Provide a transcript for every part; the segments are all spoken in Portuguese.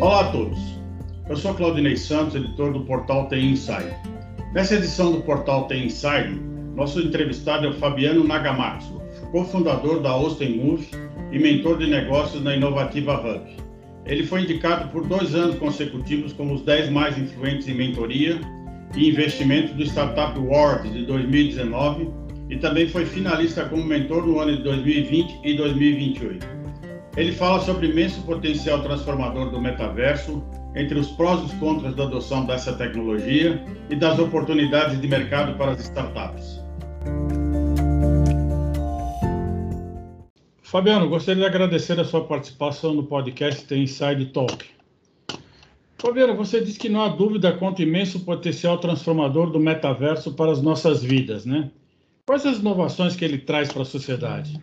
Olá a todos. Eu sou Claudinei Santos, editor do portal TI Inside. Nessa edição do portal TI Inside, nosso entrevistado é o Fabiano Nagamatsu, cofundador da Austin Move e mentor de negócios na Inovativa Hub. Ele foi indicado por dois anos consecutivos como os 10 mais influentes em mentoria e investimento do Startup Awards de 2019 e também foi finalista como mentor no ano de 2020 e 2028. Ele fala sobre o imenso potencial transformador do metaverso, entre os prós e os contras da adoção dessa tecnologia e das oportunidades de mercado para as startups. Fabiano, gostaria de agradecer a sua participação no podcast The Inside Talk. Fabiano, você disse que não há dúvida quanto ao imenso potencial transformador do metaverso para as nossas vidas, né? Quais as inovações que ele traz para a sociedade?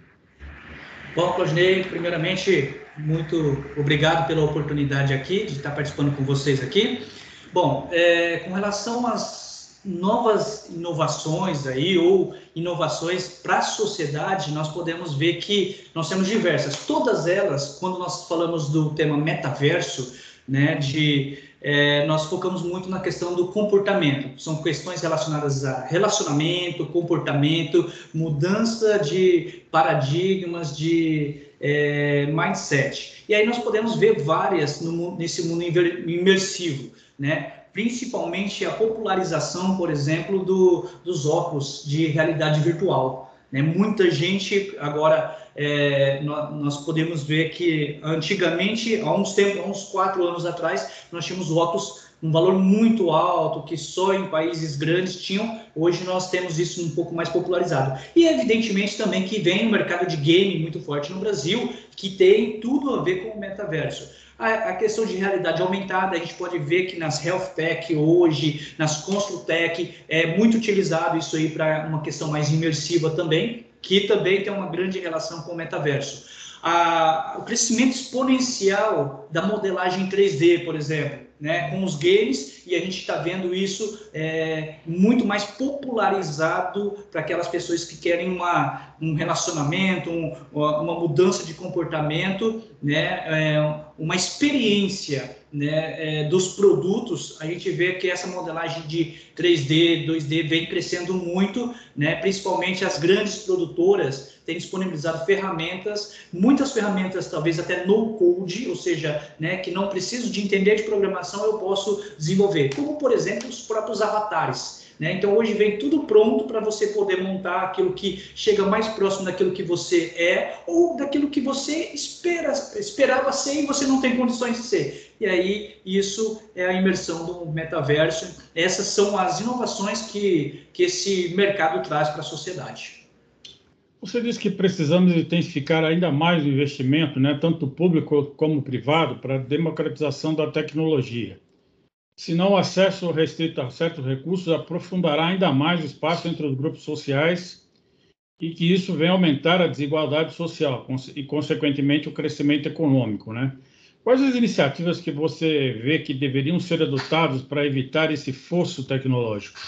Bom, Claudinei, primeiramente, muito obrigado pela oportunidade aqui de estar participando com vocês aqui. Bom, é, com relação às novas inovações aí, ou inovações para a sociedade, nós podemos ver que nós temos diversas. Todas elas, quando nós falamos do tema metaverso, né, de é, nós focamos muito na questão do comportamento. São questões relacionadas a relacionamento, comportamento, mudança de paradigmas, de é, mindset. E aí nós podemos ver várias no, nesse mundo imersivo, né? principalmente a popularização, por exemplo, do, dos óculos de realidade virtual. Né? Muita gente agora é, nós, podemos ver que antigamente, há uns tempos, há uns quatro anos atrás, nós tínhamos votos um valor muito alto que só em países grandes tinham. Hoje nós temos isso um pouco mais popularizado. E evidentemente também que vem um mercado de game muito forte no Brasil, que tem tudo a ver com o metaverso. A, a questão de realidade aumentada, a gente pode ver que nas health tech hoje, nas construtech, é muito utilizado isso aí para uma questão mais imersiva também que também tem uma grande relação com o metaverso. A, o crescimento exponencial da modelagem 3D, por exemplo, né, com os games, e a gente está vendo isso é, muito mais popularizado para aquelas pessoas que querem uma, um relacionamento, um, uma mudança de comportamento, né, é, uma experiência né, é, dos produtos, a gente vê que essa modelagem de 3D, 2D vem crescendo muito, né, principalmente as grandes produtoras têm disponibilizado ferramentas, muitas ferramentas talvez até no code, ou seja, né, que não preciso de entender de programação, eu posso desenvolver, como por exemplo os próprios avatares. Né? Então hoje vem tudo pronto para você poder montar aquilo que chega mais próximo daquilo que você é ou daquilo que você espera, esperava ser e você não tem condições de ser. E aí isso é a imersão do metaverso. Essas são as inovações que, que esse mercado traz para a sociedade. Você disse que precisamos intensificar ainda mais o investimento, né, tanto público como privado, para a democratização da tecnologia. Senão, o acesso restrito a certos recursos aprofundará ainda mais o espaço entre os grupos sociais e que isso vem aumentar a desigualdade social e, consequentemente, o crescimento econômico, né? Quais as iniciativas que você vê que deveriam ser adotadas para evitar esse fosso tecnológico?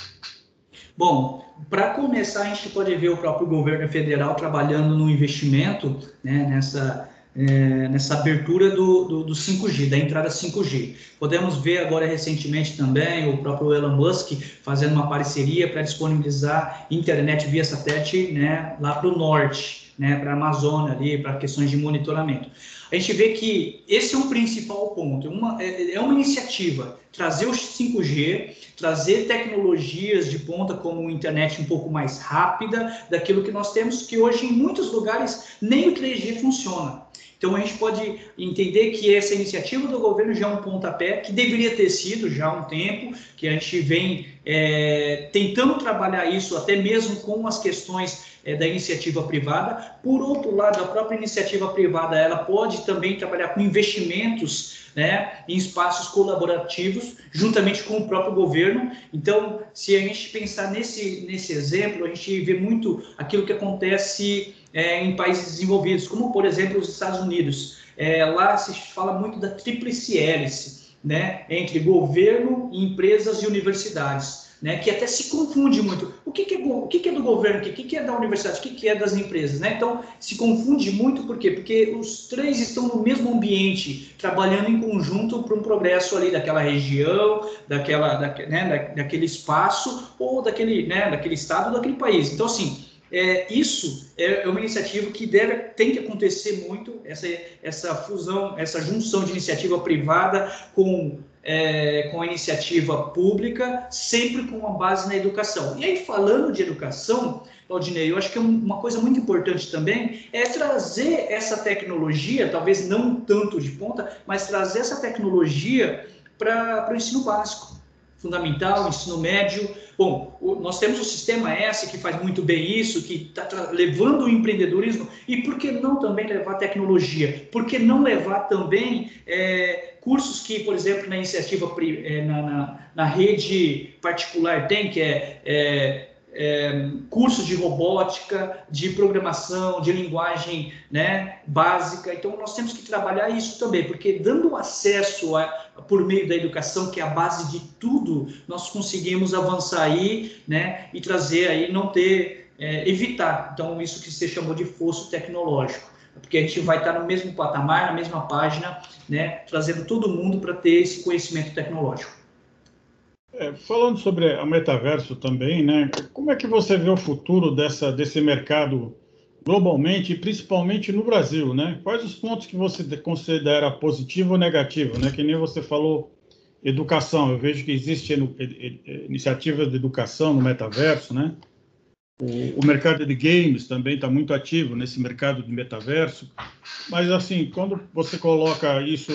Bom, para começar, a gente pode ver o próprio governo federal trabalhando no investimento né, nessa é, nessa abertura do, do, do, 5G, da entrada 5G. Podemos ver agora recentemente também o próprio Elon Musk fazendo uma parceria para disponibilizar internet via satélite né, lá para o norte, né, para a Amazônia ali, para questões de monitoramento. A gente vê que esse é um principal ponto, uma, é, é uma iniciativa, trazer o 5G, trazer tecnologias de ponta como internet um pouco mais rápida daquilo que nós temos, que hoje em muitos lugares nem o 3G funciona. Então a gente pode entender que essa iniciativa do governo já é um pontapé que deveria ter sido já há um tempo, que a gente vem é, tentando trabalhar isso até mesmo com as questões é, da iniciativa privada. Por outro lado, a própria iniciativa privada ela pode também trabalhar com investimentos né, em espaços colaborativos, juntamente com o próprio governo. Então, se a gente pensar nesse, nesse exemplo, a gente vê muito aquilo que acontece é, em países desenvolvidos, como por exemplo os Estados Unidos. É, lá se fala muito da tríplice hélice, né, entre governo, empresas e universidades. né, que até se confunde muito. O que, que, é, o que, que é do governo, o que, que é da universidade, o que, que é das empresas, né? Então, se confunde muito, por quê? Porque os três estão no mesmo ambiente, trabalhando em conjunto para um progresso ali daquela região, daquela, da, né, da, daquele espaço, ou daquele, né, daquele estado, daquele país. Então, assim, é, isso é, é uma iniciativa que deve, tem que acontecer muito, essa, essa fusão, essa junção de iniciativa privada com é, com a iniciativa pública, sempre com uma base na educação. E aí, falando de educação, Claudinei, eu acho que uma coisa muito importante também é trazer essa tecnologia, talvez não tanto de ponta, mas trazer essa tecnologia para o ensino básico fundamental, ensino médio. Bom, o, nós temos o Sistema S, que faz muito bem isso, que está levando o empreendedorismo, e por que não também levar tecnologia? Por que não levar também é, cursos que, por exemplo, na iniciativa, é, na, na, na, rede particular tem, que é, é é, cursos de robótica, de programação, de linguagem né, básica. Então, nós temos que trabalhar isso também, porque dando acesso a, por meio da educação, que é a base de tudo, nós conseguimos avançar aí né, e trazer aí, não ter, é, evitar. Então, isso que você chamou de fosso tecnológico. Porque a gente vai estar no mesmo patamar, na mesma página, né, trazendo todo mundo para ter esse conhecimento tecnológico. É, falando sobre a metaverso também, né? Como é que você vê o futuro dessa, desse mercado globalmente e principalmente no Brasil, né? Quais os pontos que você considera positivo ou negativo, né? Que nem você falou, educação. Eu vejo que existe iniciativas de educação no metaverso, né? O, o mercado de games também está muito ativo nesse mercado de metaverso. Mas assim, quando você coloca isso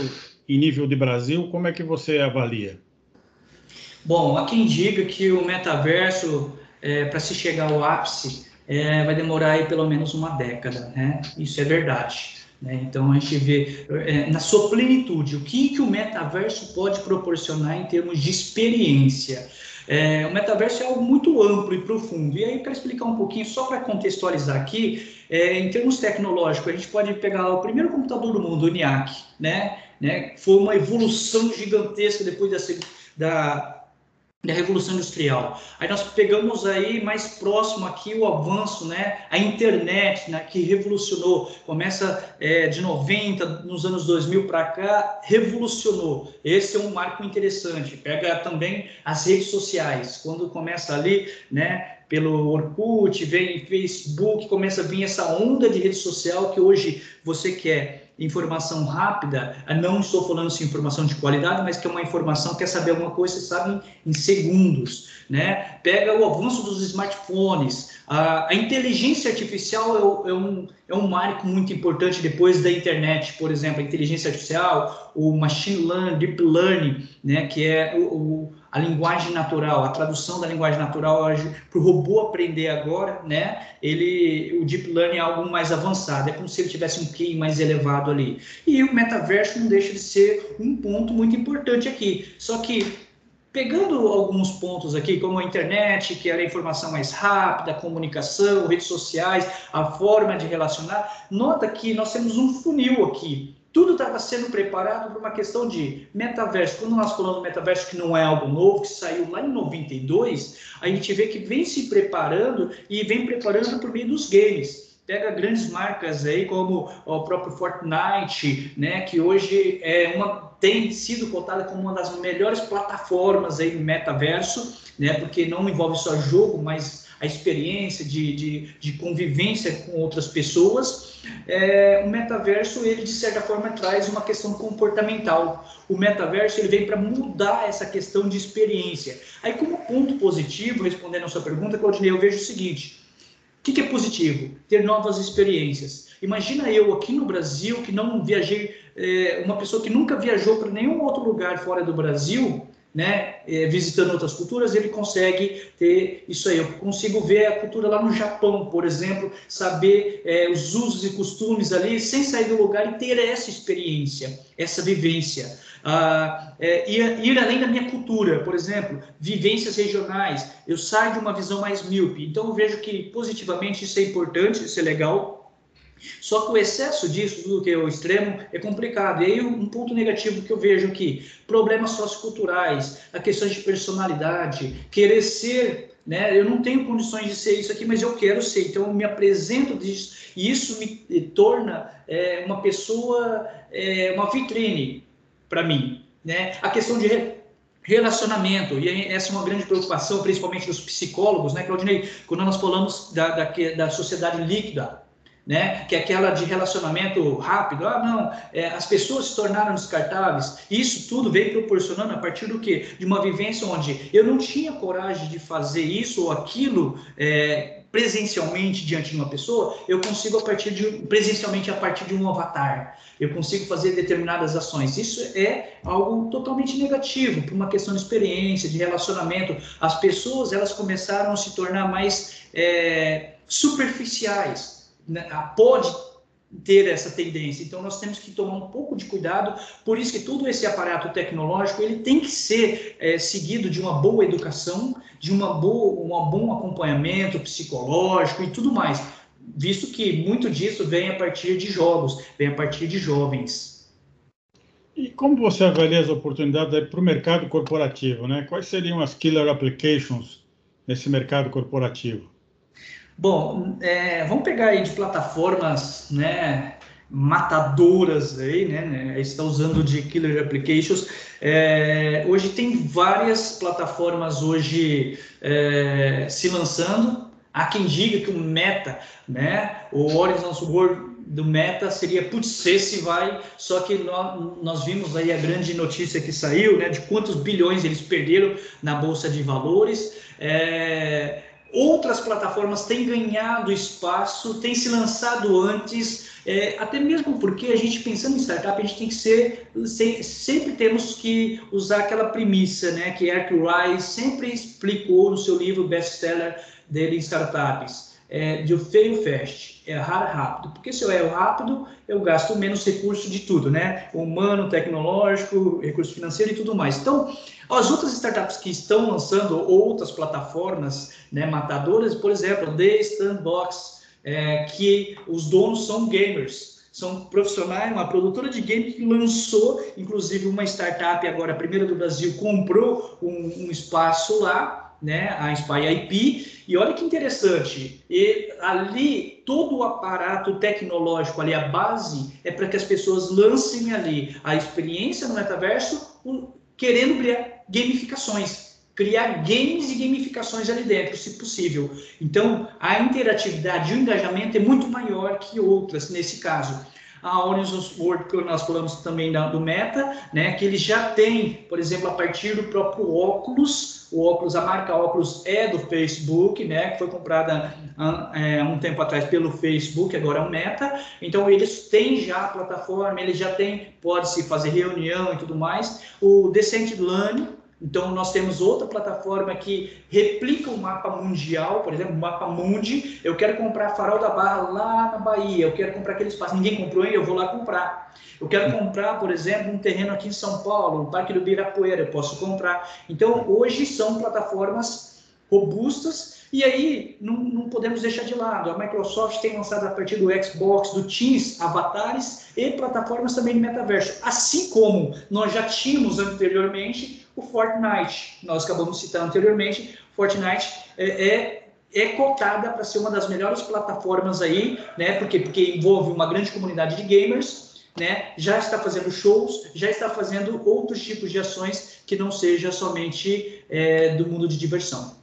em nível de Brasil, como é que você avalia? Bom, há quem diga que o metaverso, é, para se chegar ao ápice, é, vai demorar aí pelo menos uma década, né? Isso é verdade. Né? Então a gente vê é, na sua plenitude o que, que o metaverso pode proporcionar em termos de experiência. É, o metaverso é algo muito amplo e profundo. E aí, para explicar um pouquinho, só para contextualizar aqui, é, em termos tecnológicos, a gente pode pegar o primeiro computador do mundo, o ENIAC, né? né? Foi uma evolução gigantesca depois da, da da Revolução Industrial. Aí nós pegamos aí mais próximo aqui o avanço, né, a internet, né, que revolucionou, começa é, de 90, nos anos 2000 para cá, revolucionou. Esse é um marco interessante. Pega também as redes sociais, quando começa ali, né, pelo Orkut, vem Facebook, começa a vir essa onda de rede social que hoje você quer informação rápida, não estou falando de informação de qualidade, mas que é uma informação, quer saber alguma coisa, você sabe em segundos, né? Pega o avanço dos smartphones, a, a inteligência artificial é, é, um, é um marco muito importante depois da internet, por exemplo, a inteligência artificial, o machine learning, deep learning, né? Que é o, o a linguagem natural, a tradução da linguagem natural para o robô aprender agora, né? Ele, o deep learning é algo mais avançado, é como se ele tivesse um QI mais elevado ali. E o metaverso não deixa de ser um ponto muito importante aqui. Só que pegando alguns pontos aqui, como a internet, que era a informação mais rápida, a comunicação, redes sociais, a forma de relacionar, nota que nós temos um funil aqui tudo estava sendo preparado para uma questão de metaverso. Quando nós falamos metaverso, que não é algo novo, que saiu lá em 92, a gente vê que vem se preparando e vem preparando por meio dos games. Pega grandes marcas aí como o próprio Fortnite, né, que hoje é uma tem sido cotada como uma das melhores plataformas aí no metaverso, né, porque não envolve só jogo, mas a experiência de, de, de convivência com outras pessoas, é, o metaverso, ele de certa forma traz uma questão comportamental. O metaverso, ele vem para mudar essa questão de experiência. Aí, como ponto positivo, respondendo a sua pergunta, Claudinei, eu vejo o seguinte, o que, que é positivo? Ter novas experiências. Imagina eu aqui no Brasil, que não viajei, é, uma pessoa que nunca viajou para nenhum outro lugar fora do Brasil, né, é, visitando outras culturas, ele consegue ter isso aí. Eu consigo ver a cultura lá no Japão, por exemplo, saber é, os usos e costumes ali, sem sair do lugar e ter essa experiência, essa vivência. Ah, é, ir, ir, além da minha cultura, por exemplo, vivências regionais. Eu saio de uma visão mais míope. Então, eu vejo que positivamente isso é importante, isso é legal. Só que o excesso disso, tudo que é o extremo, é complicado. E aí um ponto negativo que eu vejo aqui, problemas socioculturais, a questão de personalidade, querer ser, né? Eu não tenho condições de ser isso aqui, mas eu quero ser. Então eu me apresento disso e isso me torna é, uma pessoa, é, uma vitrine para mim, né? A questão de relacionamento, e essa é uma grande preocupação, principalmente dos psicólogos, né, Claudinei? Quando nós falamos da, da, da sociedade líquida, né? Que é aquela de relacionamento rápido. Ah, não, é, as pessoas se tornaram descartáveis. Isso tudo veio proporcionando a partir do quê? De uma vivência onde eu não tinha coragem de fazer isso ou aquilo é, presencialmente diante de uma pessoa, eu consigo a partir de presencialmente a partir de um avatar. Eu consigo fazer determinadas ações. Isso é algo totalmente negativo para uma questão de experiência, de relacionamento. As pessoas elas começaram a se tornar mais é, superficiais né, pode ter essa tendência. Então nós temos que tomar um pouco de cuidado. Por isso que todo esse aparato tecnológico ele tem que ser é, seguido de uma boa educação, de uma boa, um bom acompanhamento psicológico e tudo mais, visto que muito disso vem a partir de jogos, vem a partir de jovens. E como você avalia as oportunidades para o mercado corporativo, né? Quais seriam as killer applications nesse mercado corporativo? Bom, é, vamos pegar aí de plataformas, né, matadoras aí, né, né está usando de killer applications. É, hoje tem várias plataformas hoje é, se lançando. Há quem diga que o Meta, né, o Horizon World do Meta seria, putz, esse vai, só que nós, nós, vimos aí a grande notícia que saiu, né, de quantos bilhões eles perderam na Bolsa de Valores. É, outras plataformas têm ganhado espaço, têm se lançado antes, é, até mesmo porque a gente pensando em startup, a gente tem que ser, se, sempre temos que usar aquela premissa, né, que Eric Rice sempre explicou no seu livro best-seller dele em startups, é, de fail fast, errar rápido, porque se eu erro rápido, eu gasto menos recurso de tudo, né, humano, tecnológico, recurso financeiro e tudo mais. Então, as outras startups que estão lançando outras plataformas né, matadoras, por exemplo, The Standbox, é, que os donos são gamers, são profissionais, uma produtora de games que lançou, inclusive, uma startup agora, a primeira do Brasil, comprou um, um espaço lá, né, a Spy IP, e olha que interessante, e ali todo o aparato tecnológico ali, a base, é para que as pessoas lancem ali a experiência no metaverso, querendo criar gamificações, criar games e gamificações ali dentro, se possível. Então, a interatividade e o engajamento é muito maior que outras nesse caso. A Horizon World, que nós falamos também do Meta, né, que ele já tem, por exemplo, a partir do próprio óculos, o óculos, a marca óculos é do Facebook, né, que foi comprada há é, um tempo atrás pelo Facebook, agora é o Meta. Então eles têm já a plataforma, eles já têm, pode se fazer reunião e tudo mais. O Decent Learning, então, nós temos outra plataforma que replica o mapa mundial, por exemplo, o mapa Mundi. Eu quero comprar Farol da Barra lá na Bahia, eu quero comprar aquele espaço, ninguém comprou ainda, eu vou lá comprar. Eu quero comprar, por exemplo, um terreno aqui em São Paulo, no Parque do Birapuera, eu posso comprar. Então, hoje são plataformas robustas e aí, não, não, podemos deixar de lado. A Microsoft tem lançado a partir do Xbox, do Teams, avatares e plataformas também de metaverso. Assim como nós já tínhamos anteriormente o Fortnite. Nós acabamos citando anteriormente. Fortnite é, é, é cotada para ser uma das melhores plataformas aí, né? Porque, porque envolve uma grande comunidade de gamers. Né, já está fazendo shows, já está fazendo outros tipos de ações que não seja somente é, do mundo de diversão.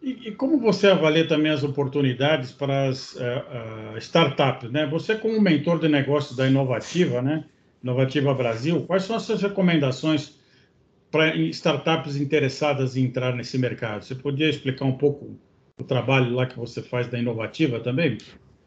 E, e, como você avalia também as oportunidades para as uh, uh, startups? Né? Você, como mentor de negócios da Inovativa, né? Inovativa Brasil, quais são as suas recomendações para startups interessadas em entrar nesse mercado? Você podia explicar um pouco o trabalho lá que você faz da Inovativa também?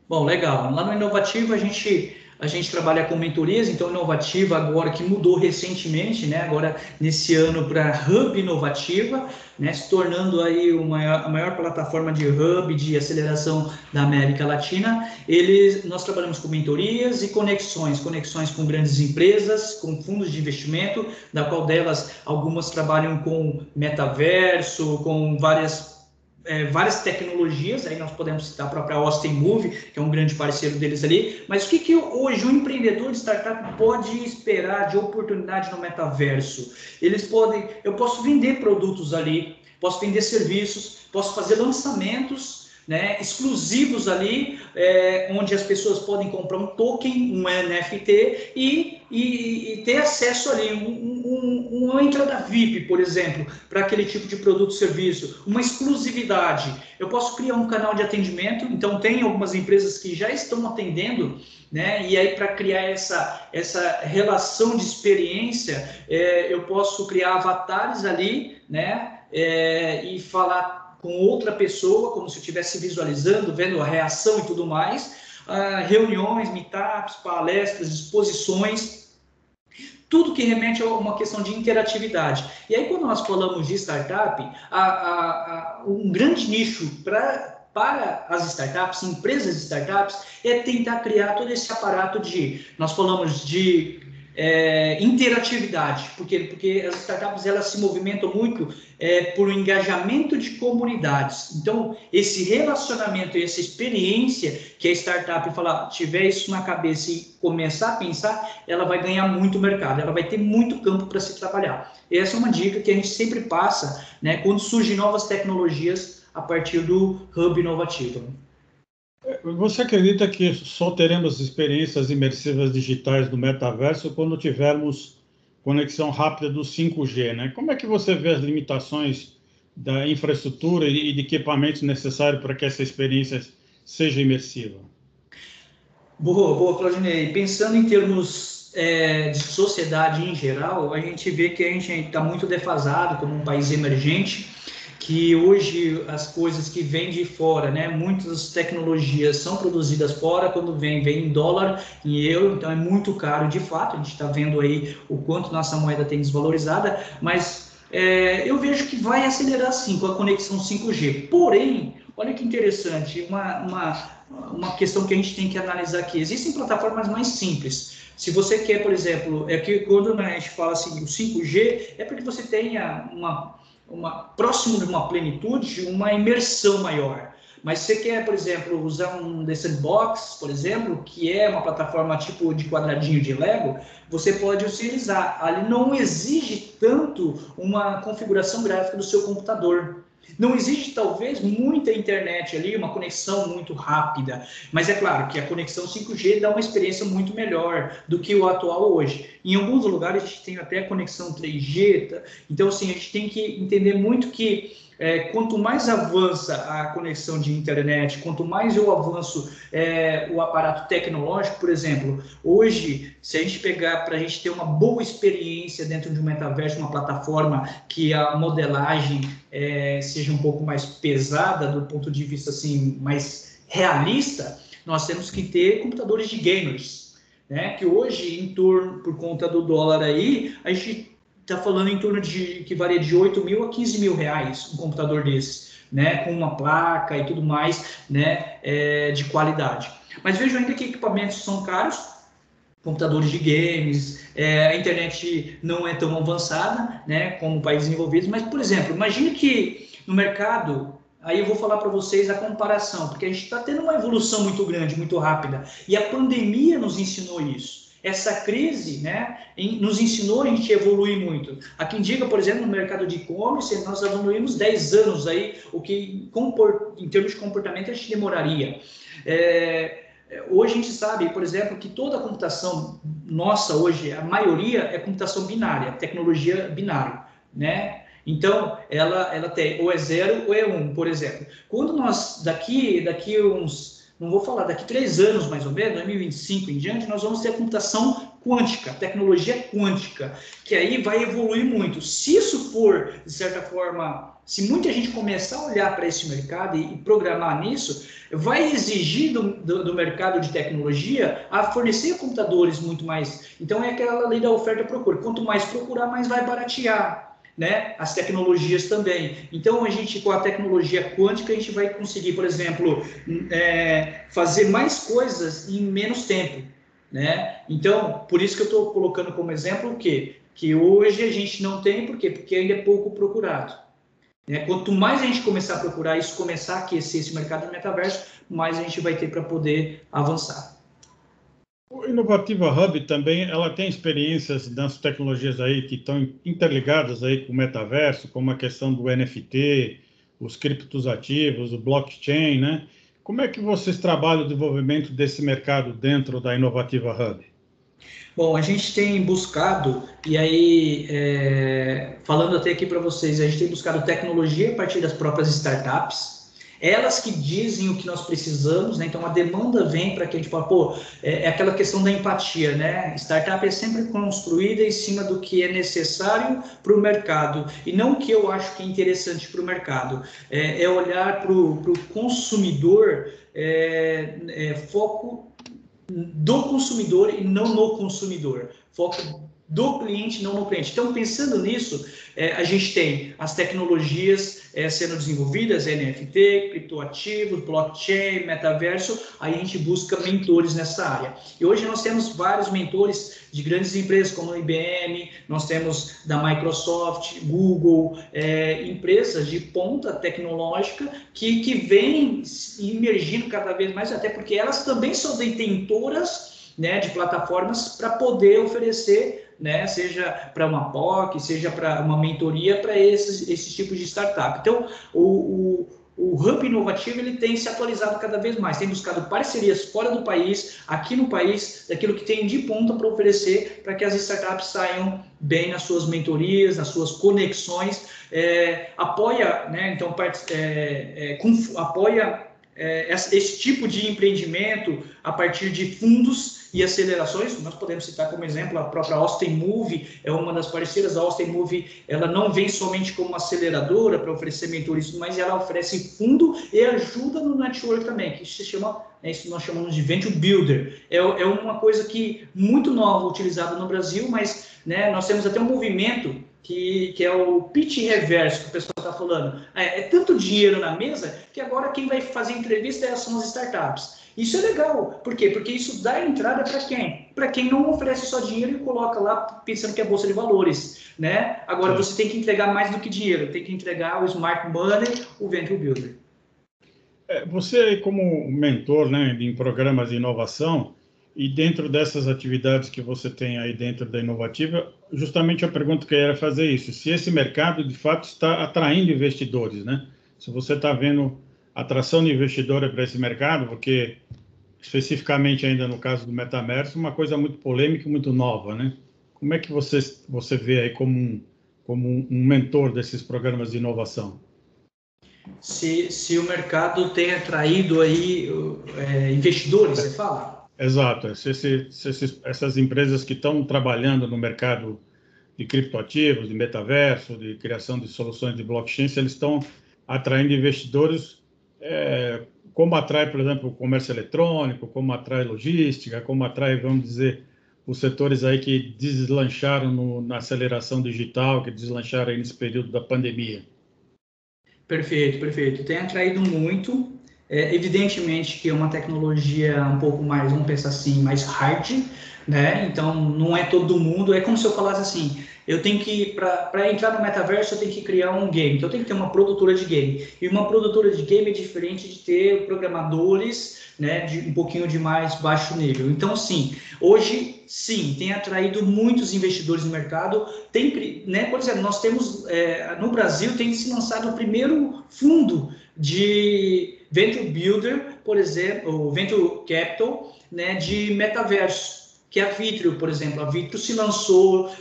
Bom, legal. Lá no Inovativa a gente a gente trabalha com mentorias, então inovativa agora que mudou recentemente, né? Agora nesse ano para Hub Inovativa, né? Se tornando aí uma, a maior plataforma de hub de aceleração da América Latina. Eles, nós trabalhamos com mentorias e conexões, conexões com grandes empresas, com fundos de investimento, da qual delas algumas trabalham com metaverso, com várias é, várias tecnologias, aí nós podemos citar a própria Austin Move, que é um grande parceiro deles ali, mas o que, que hoje um empreendedor de startup pode esperar de oportunidade no metaverso? Eles podem, eu posso vender produtos ali, posso vender serviços, posso fazer lançamentos né, exclusivos ali, é, onde as pessoas podem comprar um token, um NFT, e, e, e ter acesso ali, um, um, uma entrada VIP, por exemplo, para aquele tipo de produto ou serviço, uma exclusividade. Eu posso criar um canal de atendimento, então tem algumas empresas que já estão atendendo, né, e aí para criar essa, essa relação de experiência, é, eu posso criar avatares ali, né, é, e falar com outra pessoa, como se eu estivesse visualizando, vendo a reação e tudo mais, uh, reuniões, meetups, palestras, exposições, tudo que remete a uma questão de interatividade. E aí, quando nós falamos de startup, a, a, a, um grande nicho pra, para as startups, empresas de startups, é tentar criar todo esse aparato de, nós falamos de é, interatividade, porque, porque as startups elas se movimentam muito é, por um engajamento de comunidades. Então, esse relacionamento e essa experiência que a startup falar, tiver isso na cabeça e começar a pensar, ela vai ganhar muito mercado, ela vai ter muito campo para se trabalhar. Essa é uma dica que a gente sempre passa né, quando surgem novas tecnologias a partir do hub inovativo. Você acredita que só teremos experiências imersivas digitais no metaverso quando tivermos conexão rápida do 5G, né? Como é que você vê as limitações da infraestrutura e de equipamentos necessários para que essa experiência seja imersiva? Boa, boa, Claudinei. Pensando em termos é, de sociedade em geral, a gente vê que a gente está muito defasado como um país emergente que hoje as coisas que vêm de fora, né, muitas tecnologias são produzidas fora, quando vem, vem em dólar, em euro, então é muito caro de fato, a gente está vendo aí o quanto nossa moeda tem desvalorizada, mas é, eu vejo que vai acelerar sim com a conexão 5G. Porém, olha que interessante, uma, uma, uma questão que a gente tem que analisar aqui, existem plataformas mais simples, se você quer, por exemplo, é que quando a gente fala assim, o 5G, é porque você tenha uma uma, próximo de uma plenitude, uma imersão maior. Mas você quer, por exemplo, usar um The Sandbox, por exemplo, que é uma plataforma tipo de quadradinho de Lego, você pode utilizar. Ali não exige tanto uma configuração gráfica do seu computador. Não existe, talvez, muita internet ali, uma conexão muito rápida, mas é claro que a conexão 5G dá uma experiência muito melhor do que o atual hoje. Em alguns lugares a gente tem até conexão 3G, tá? então assim, a gente tem que entender muito que é, quanto mais avança a conexão de internet, quanto mais eu avanço é, o aparato tecnológico, por exemplo, hoje, se a gente pegar para a gente ter uma boa experiência dentro de um metaverso, uma plataforma que a modelagem é, seja um pouco mais pesada do ponto de vista assim mais realista, nós temos que ter computadores de gamers, né? Que hoje, em torno por conta do dólar aí, a gente está falando em torno de que varia de 8 mil a 15 mil reais um computador desse, né, com uma placa e tudo mais, né, é, de qualidade. Mas vejo ainda que equipamentos são caros, computadores de games, é, a internet não é tão avançada, né, como países envolvidos. Mas, por exemplo, imagine que no mercado Aí eu vou falar para vocês a comparação, porque a gente está tendo uma evolução muito grande, muito rápida, e a pandemia nos ensinou isso. Essa crise né, nos ensinou a gente evoluir muito. Há quem diga, por exemplo, no mercado de e-commerce, nós evoluímos 10 anos aí, o que em termos de comportamento a gente demoraria. É, hoje a gente sabe, por exemplo, que toda a computação nossa hoje, a maioria é computação binária, tecnologia binária, né? Então, ela, ela tem ou é zero ou é um, por exemplo. Quando nós, daqui, daqui uns não vou falar, daqui três anos mais ou menos, 2025 em diante, nós vamos ter a computação quântica, tecnologia quântica, que aí vai evoluir muito. Se isso for, de certa forma, se muita gente começar a olhar para esse mercado e, programar nisso, vai exigir do, do, do, mercado de tecnologia a fornecer computadores muito mais. Então é aquela lei da oferta e procura. Quanto mais procurar, mais vai baratear né, as tecnologias também. Então, a gente, com a tecnologia quântica, a gente vai conseguir, por exemplo, é, fazer mais coisas em menos tempo. Né? Então, por isso que eu estou colocando como exemplo o quê? Que hoje a gente não tem, por quê? Porque ainda é pouco procurado. Né? Quanto mais a gente começar a procurar isso, começar a aquecer esse mercado de metaverso, mais a gente vai ter para poder avançar. O Inovativa Hub também, ela tem experiências nas tecnologias aí que estão interligadas aí com o metaverso, como a questão do NFT, os criptos ativos, o blockchain, né? Como é que vocês trabalham o desenvolvimento desse mercado dentro da Inovativa Hub? Bom, a gente tem buscado, e aí, é, falando até aqui para vocês, a gente tem buscado tecnologia a partir das próprias startups, elas que dizem o que nós precisamos, né? Então a demanda vem para que a gente fala, pô, é, é, aquela questão da empatia, né? Startup é sempre construída em cima do que é necessário para o mercado e não o que eu acho que é interessante para o mercado. É, é olhar para o consumidor, é, é, foco do consumidor e não no consumidor. Foco do cliente, não no cliente. Então, pensando nisso, é, a gente tem as tecnologias é, sendo desenvolvidas, NFT, criptoativos, blockchain, metaverso, aí a gente busca mentores nessa área. E hoje nós temos vários mentores de grandes empresas como a IBM, nós temos da Microsoft, Google, é, empresas de ponta tecnológica que, que vêm emergindo cada vez mais, até porque elas também são detentoras né, de plataformas para poder oferecer né, seja para uma POC, seja para uma mentoria para esses, tipos de startup. Então, o, o, o Hub Inovativo ele tem se atualizado cada vez mais, tem buscado parcerias fora do país, aqui no país, daquilo que tem de ponta para oferecer para que as startups saiam bem nas suas mentorias, nas suas conexões, é, apoia, né, então, é, é, apoia é, esse tipo de empreendimento a partir de fundos e acelerações. Nós podemos citar como exemplo a própria Austin Move, é uma das parceiras. A Austin Move ela não vem somente como aceleradora para oferecer mentorismo, mas ela oferece fundo e ajuda no network também, que se chama, é isso nós chamamos de Venture Builder. É, é uma coisa que muito nova utilizada no Brasil, mas né, nós temos até um movimento que, que é o pitch reverso que o pessoal está falando. É, é, tanto dinheiro na mesa que agora quem vai fazer entrevista são as startups. Isso é legal. Por quê? Porque isso dá entrada para quem? Para quem não oferece só dinheiro e coloca lá pensando que é bolsa de valores. Né? Agora Sim. você tem que entregar mais do que dinheiro, tem que entregar o smart money, o venture builder. É, você, como mentor né, em programas de inovação, e dentro dessas atividades que você tem aí dentro da Inovativa, justamente a pergunta que eu era fazer isso, se esse mercado de fato está atraindo investidores, né? Se você está vendo atração de investidores para esse mercado, porque especificamente ainda no caso do metaverso, uma coisa muito polêmica e muito nova, né? Como é que você você vê aí como um, como um mentor desses programas de inovação? Se, se o mercado tem atraído aí é, investidores, você fala? Exato. Se, se, se, essas empresas que estão trabalhando no mercado de criptoativos, de metaverso, de criação de soluções de blockchain, eles estão atraindo investidores, é, como atrai, por exemplo, o comércio eletrônico, como atrai logística, como atrai, vamos dizer, os setores aí que deslancharam no, na aceleração digital, que deslancharam nesse período da pandemia. Perfeito, perfeito. Tem atraído muito. É, evidentemente que é uma tecnologia um pouco mais, vamos pensar assim, mais hard, né? Então não é todo mundo. É como se eu falasse assim: eu tenho que, para entrar no metaverso, eu tenho que criar um game. Então eu tenho que ter uma produtora de game. E uma produtora de game é diferente de ter programadores, né? De um pouquinho de mais baixo nível. Então, sim, hoje, sim, tem atraído muitos investidores no mercado. Tem, né? Por exemplo, nós temos, é, no Brasil, tem se lançado o primeiro fundo de Venture Builder, por exemplo, o Venture Capital, né, de metaverso, que é a Vitrio, por exemplo. A Vitrio se lançou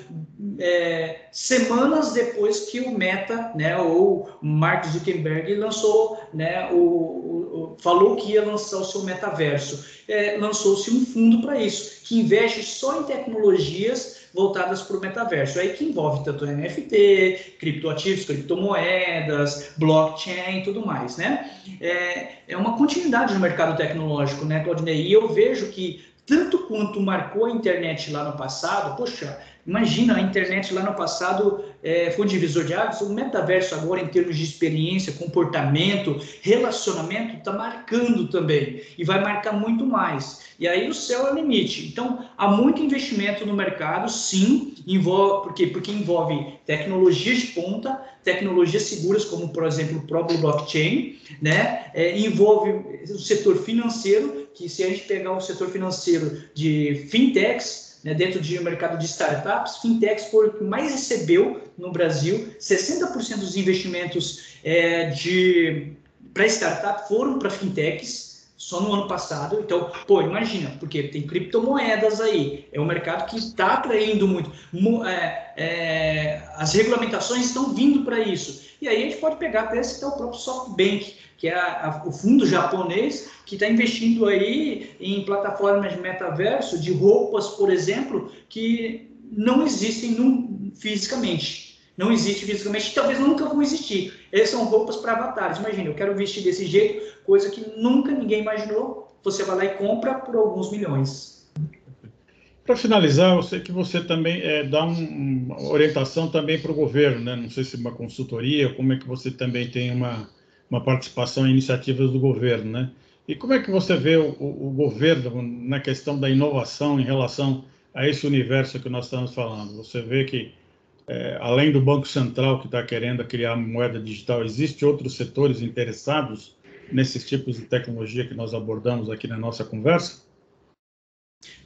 é, semanas depois que o Meta, né, ou Mark Zuckerberg lançou, né, o, o, falou que ia lançar o seu metaverso. É, Lançou-se um fundo para isso, que investe só em tecnologias voltadas para o metaverso, aí que envolve tanto NFT, criptoativos, criptomoedas, blockchain e tudo mais, né? É, é uma continuidade no mercado tecnológico, né, Claudinei? E eu vejo que tanto quanto marcou a internet lá no passado, poxa, imagina a internet lá no passado é, foi um divisor de águas, o metaverso agora em termos de experiência, comportamento, relacionamento, está marcando também e vai marcar muito mais. E aí o céu é o limite. Então, há muito investimento no mercado, sim, envolve, por quê? Porque envolve tecnologias de ponta, tecnologias seguras, como, por exemplo, o próprio blockchain, né? É, envolve o setor financeiro, que se a gente pegar o setor financeiro de fintechs, né, dentro de um mercado de startups, fintechs foi o que mais recebeu no Brasil, 60% dos investimentos é, de para startup foram para fintechs, só no ano passado. Então, pô, imagina, porque tem criptomoedas aí, é um mercado que está atraindo muito. É, é, as regulamentações estão vindo para isso. E aí a gente pode pegar até citar o próprio SoftBank, que é a, a, o fundo japonês que está investindo aí em plataformas de metaverso, de roupas, por exemplo, que não existem num, fisicamente. Não existe fisicamente, talvez nunca vão existir. Essas são roupas para avatares. Imagina, eu quero vestir desse jeito, coisa que nunca ninguém imaginou. Você vai lá e compra por alguns milhões. Para finalizar, eu sei que você também é, dá um, uma orientação também para o governo, né? Não sei se uma consultoria, como é que você também tem uma, uma participação em iniciativas do governo, né? E como é que você vê o, o, governo na questão da inovação em relação a esse universo que nós estamos falando? Você vê que, é, além do Banco Central que está querendo criar moeda digital, existe outros setores interessados nesses tipos de tecnologia que nós abordamos aqui na nossa conversa?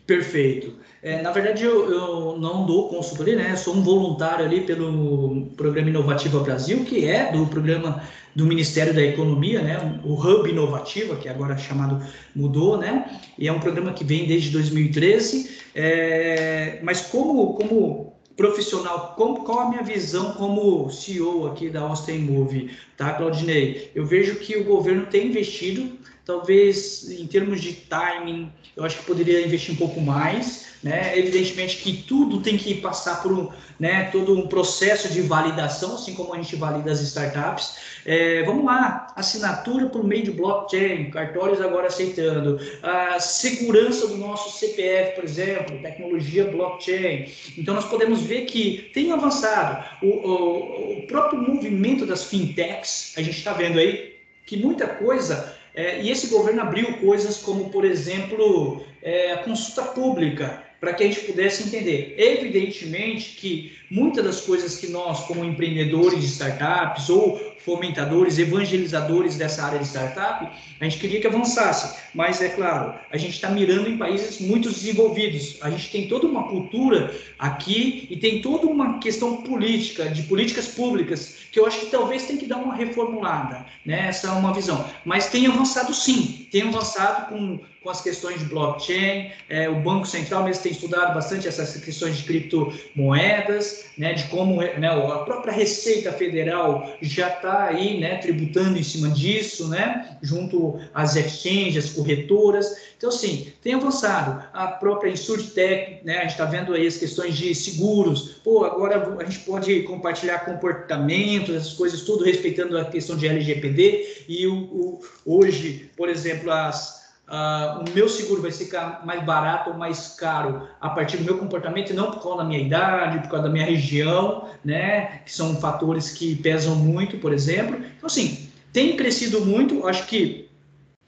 Perfeito. É, na verdade, eu, eu, não dou consultoria, né? Sou um voluntário ali pelo Programa Inovativa Brasil, que é do programa do Ministério da Economia, né? O Hub Inovativa, que agora chamado mudou, né? E é um programa que vem desde 2013. É, mas como, como profissional, como, qual a minha visão como CEO aqui da Austin Move, tá, Claudinei? Eu vejo que o governo tem investido Talvez em termos de timing, eu acho que poderia investir um pouco mais. Né? Evidentemente que tudo tem que passar por um, né, todo um processo de validação, assim como a gente valida as startups. É, vamos lá, assinatura por meio de blockchain, cartórios agora aceitando, a segurança do nosso CPF, por exemplo, tecnologia blockchain. Então nós podemos ver que tem avançado. O, o, o próprio movimento das fintechs, a gente está vendo aí que muita coisa é, e esse governo abriu coisas como, por exemplo, é, a consulta pública, para que a gente pudesse entender. Evidentemente que muitas das coisas que nós, como empreendedores de startups ou fomentadores, evangelizadores dessa área de startup, a gente queria que avançasse. Mas, é claro, a gente está mirando em países muito desenvolvidos. A gente tem toda uma cultura aqui e tem toda uma questão política, de políticas públicas, que eu acho que talvez tem que dar uma reformulada. Né? Essa é uma visão. Mas tem avançado sim, tem avançado com com as questões de blockchain. É, o Banco Central mesmo tem estudado bastante essas questões de criptomoedas, né, de como né, a própria Receita Federal já está aí né, tributando em cima disso, né, junto às exchanges, corretoras. Então, assim, tem avançado. A própria Insurtech, né, a gente está vendo aí as questões de seguros. Pô, agora a gente pode compartilhar comportamentos, essas coisas, tudo respeitando a questão de LGPD. E o, o hoje, por exemplo, as Uh, o meu seguro vai ficar mais barato ou mais caro a partir do meu comportamento não por causa da minha idade, por causa da minha região, né? Que são fatores que pesam muito, por exemplo. Então, assim, tem crescido muito. Acho que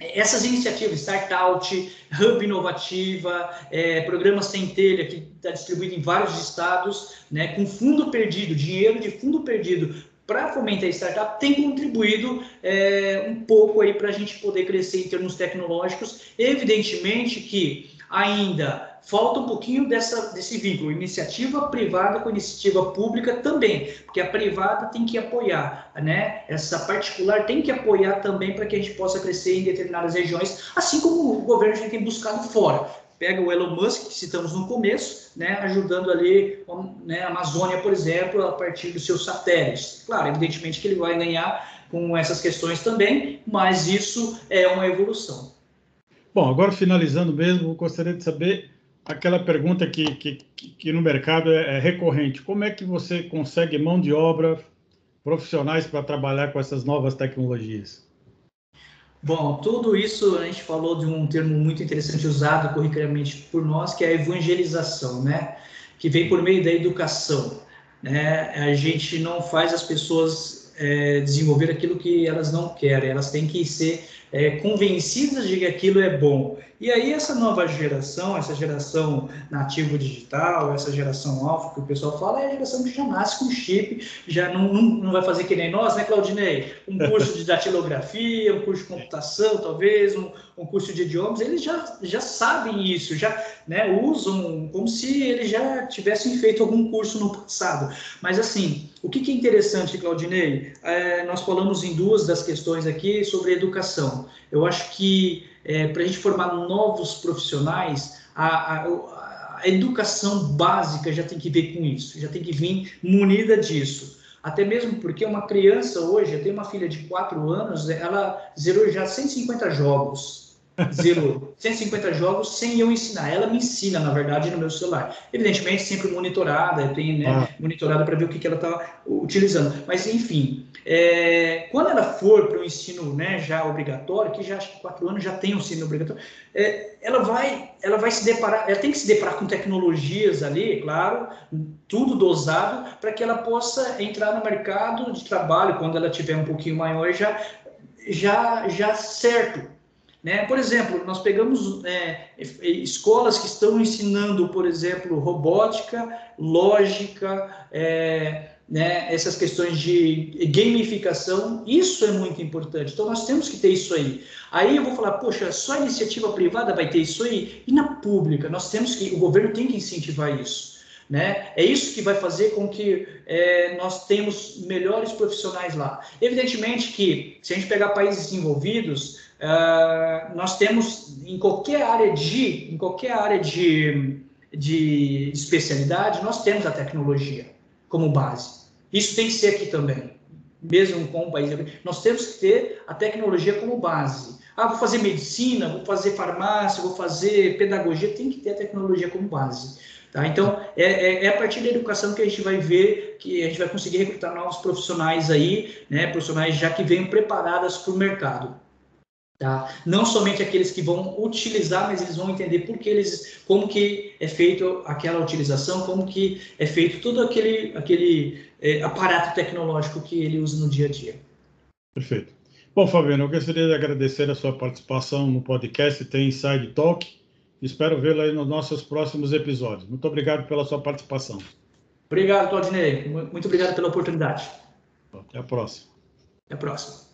essas iniciativas, Startout, Hub Inovativa, é, programas Sem Telha, que está distribuído em vários estados, né, com fundo perdido, dinheiro de fundo perdido para fomentar a startup tem contribuído é, um pouco aí para a gente poder crescer em termos tecnológicos. Evidentemente que ainda falta um pouquinho dessa, desse vínculo, iniciativa privada com iniciativa pública também, porque a privada tem que apoiar, né? Essa particular tem que apoiar também para que a gente possa crescer em determinadas regiões, assim como o governo já tem buscado fora pega o Elon Musk, que citamos no começo, né, ajudando ali né, a Amazônia, por exemplo, a partir dos seus satélites. Claro, evidentemente que ele vai ganhar com essas questões também, mas isso é uma evolução. Bom, agora finalizando mesmo, gostaria de saber aquela pergunta que, que, que no mercado é, é recorrente: como é que você consegue mão de obra profissionais para trabalhar com essas novas tecnologias? Bom, tudo isso a gente falou de um termo muito interessante usado corriqueiramente por nós, que é a evangelização, né? Que vem por meio da educação. Né? A gente não faz as pessoas é, desenvolver aquilo que elas não querem, elas têm que ser é, convencidas de que aquilo é bom. E aí essa nova geração, essa geração nativo digital, essa geração alfa que o pessoal fala, é a geração que já nasce com chip, já não, não, não vai fazer que nem nós, né, Claudinei? Um curso de datilografia, um curso de computação, talvez, um, um curso de idiomas, eles já, já sabem isso, já né, usam como se eles já tivessem feito algum curso no passado. Mas assim, o que, que é interessante, Claudinei? É, nós falamos em duas das questões aqui sobre educação. Eu acho que é, para a gente formar novos profissionais, a, a, a, educação básica já tem que ver com isso, já tem que vir munida disso. Até mesmo porque uma criança hoje, eu tenho uma filha de 4 anos, ela zerou já 150 jogos Zerou 150 jogos sem eu ensinar. Ela me ensina, na verdade, no meu celular. Evidentemente, sempre monitorada, eu tenho né, ah. monitorada para ver o que, que ela está utilizando. Mas, enfim, é, quando ela for para o ensino né, já obrigatório, que já acho que quatro anos já tem o ensino obrigatório, é, ela, vai, ela vai se deparar, ela tem que se deparar com tecnologias ali, claro, tudo dosado, para que ela possa entrar no mercado de trabalho quando ela tiver um pouquinho maior já, já, já certo né? Por exemplo, nós pegamos é, escolas que estão ensinando, por exemplo, robótica, lógica, é, né, essas questões de gamificação, isso é muito importante. Então, nós temos que ter isso aí. Aí eu vou falar, poxa, só a iniciativa privada vai ter isso aí? E na pública? Nós temos que, o governo tem que incentivar isso. Né? É isso que vai fazer com que é, nós tenhamos melhores profissionais lá. Evidentemente que, se a gente pegar países desenvolvidos, uh, nós temos em qualquer área de em qualquer área de, de especialidade nós temos a tecnologia como base isso tem que ser aqui também mesmo com o país nós temos que ter a tecnologia como base ah vou fazer medicina vou fazer farmácia vou fazer pedagogia tem que ter a tecnologia como base Tá? Então, é, é, é, a partir da educação que a gente vai ver que a gente vai conseguir recrutar novos profissionais aí, né, profissionais já que vêm preparadas para o mercado. Tá? Não somente aqueles que vão utilizar, mas eles vão entender por que eles, como que é feito aquela utilização, como que é feito todo aquele, aquele é, aparato tecnológico que ele usa no dia a dia. Perfeito. Bom, Fabiano, eu gostaria de agradecer a sua participação no podcast Tem Inside Talk. Espero vê-lo aí nos nossos próximos episódios. Muito obrigado pela sua participação. Obrigado, Claudinei. Muito obrigado pela oportunidade. Até a próxima. Até a próxima.